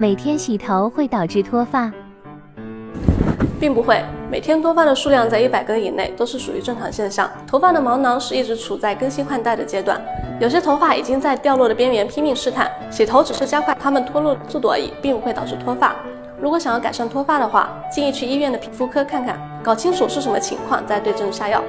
每天洗头会导致脱发？并不会。每天脱发的数量在一百根以内都是属于正常现象。头发的毛囊是一直处在更新换代的阶段。有些头发已经在掉落的边缘拼命试探洗头只是加快它们脱落的速度而已并不会导致脱发。如果想要改善脱发的话建议去医院的皮肤科看看搞清楚是什么情况再对症下药。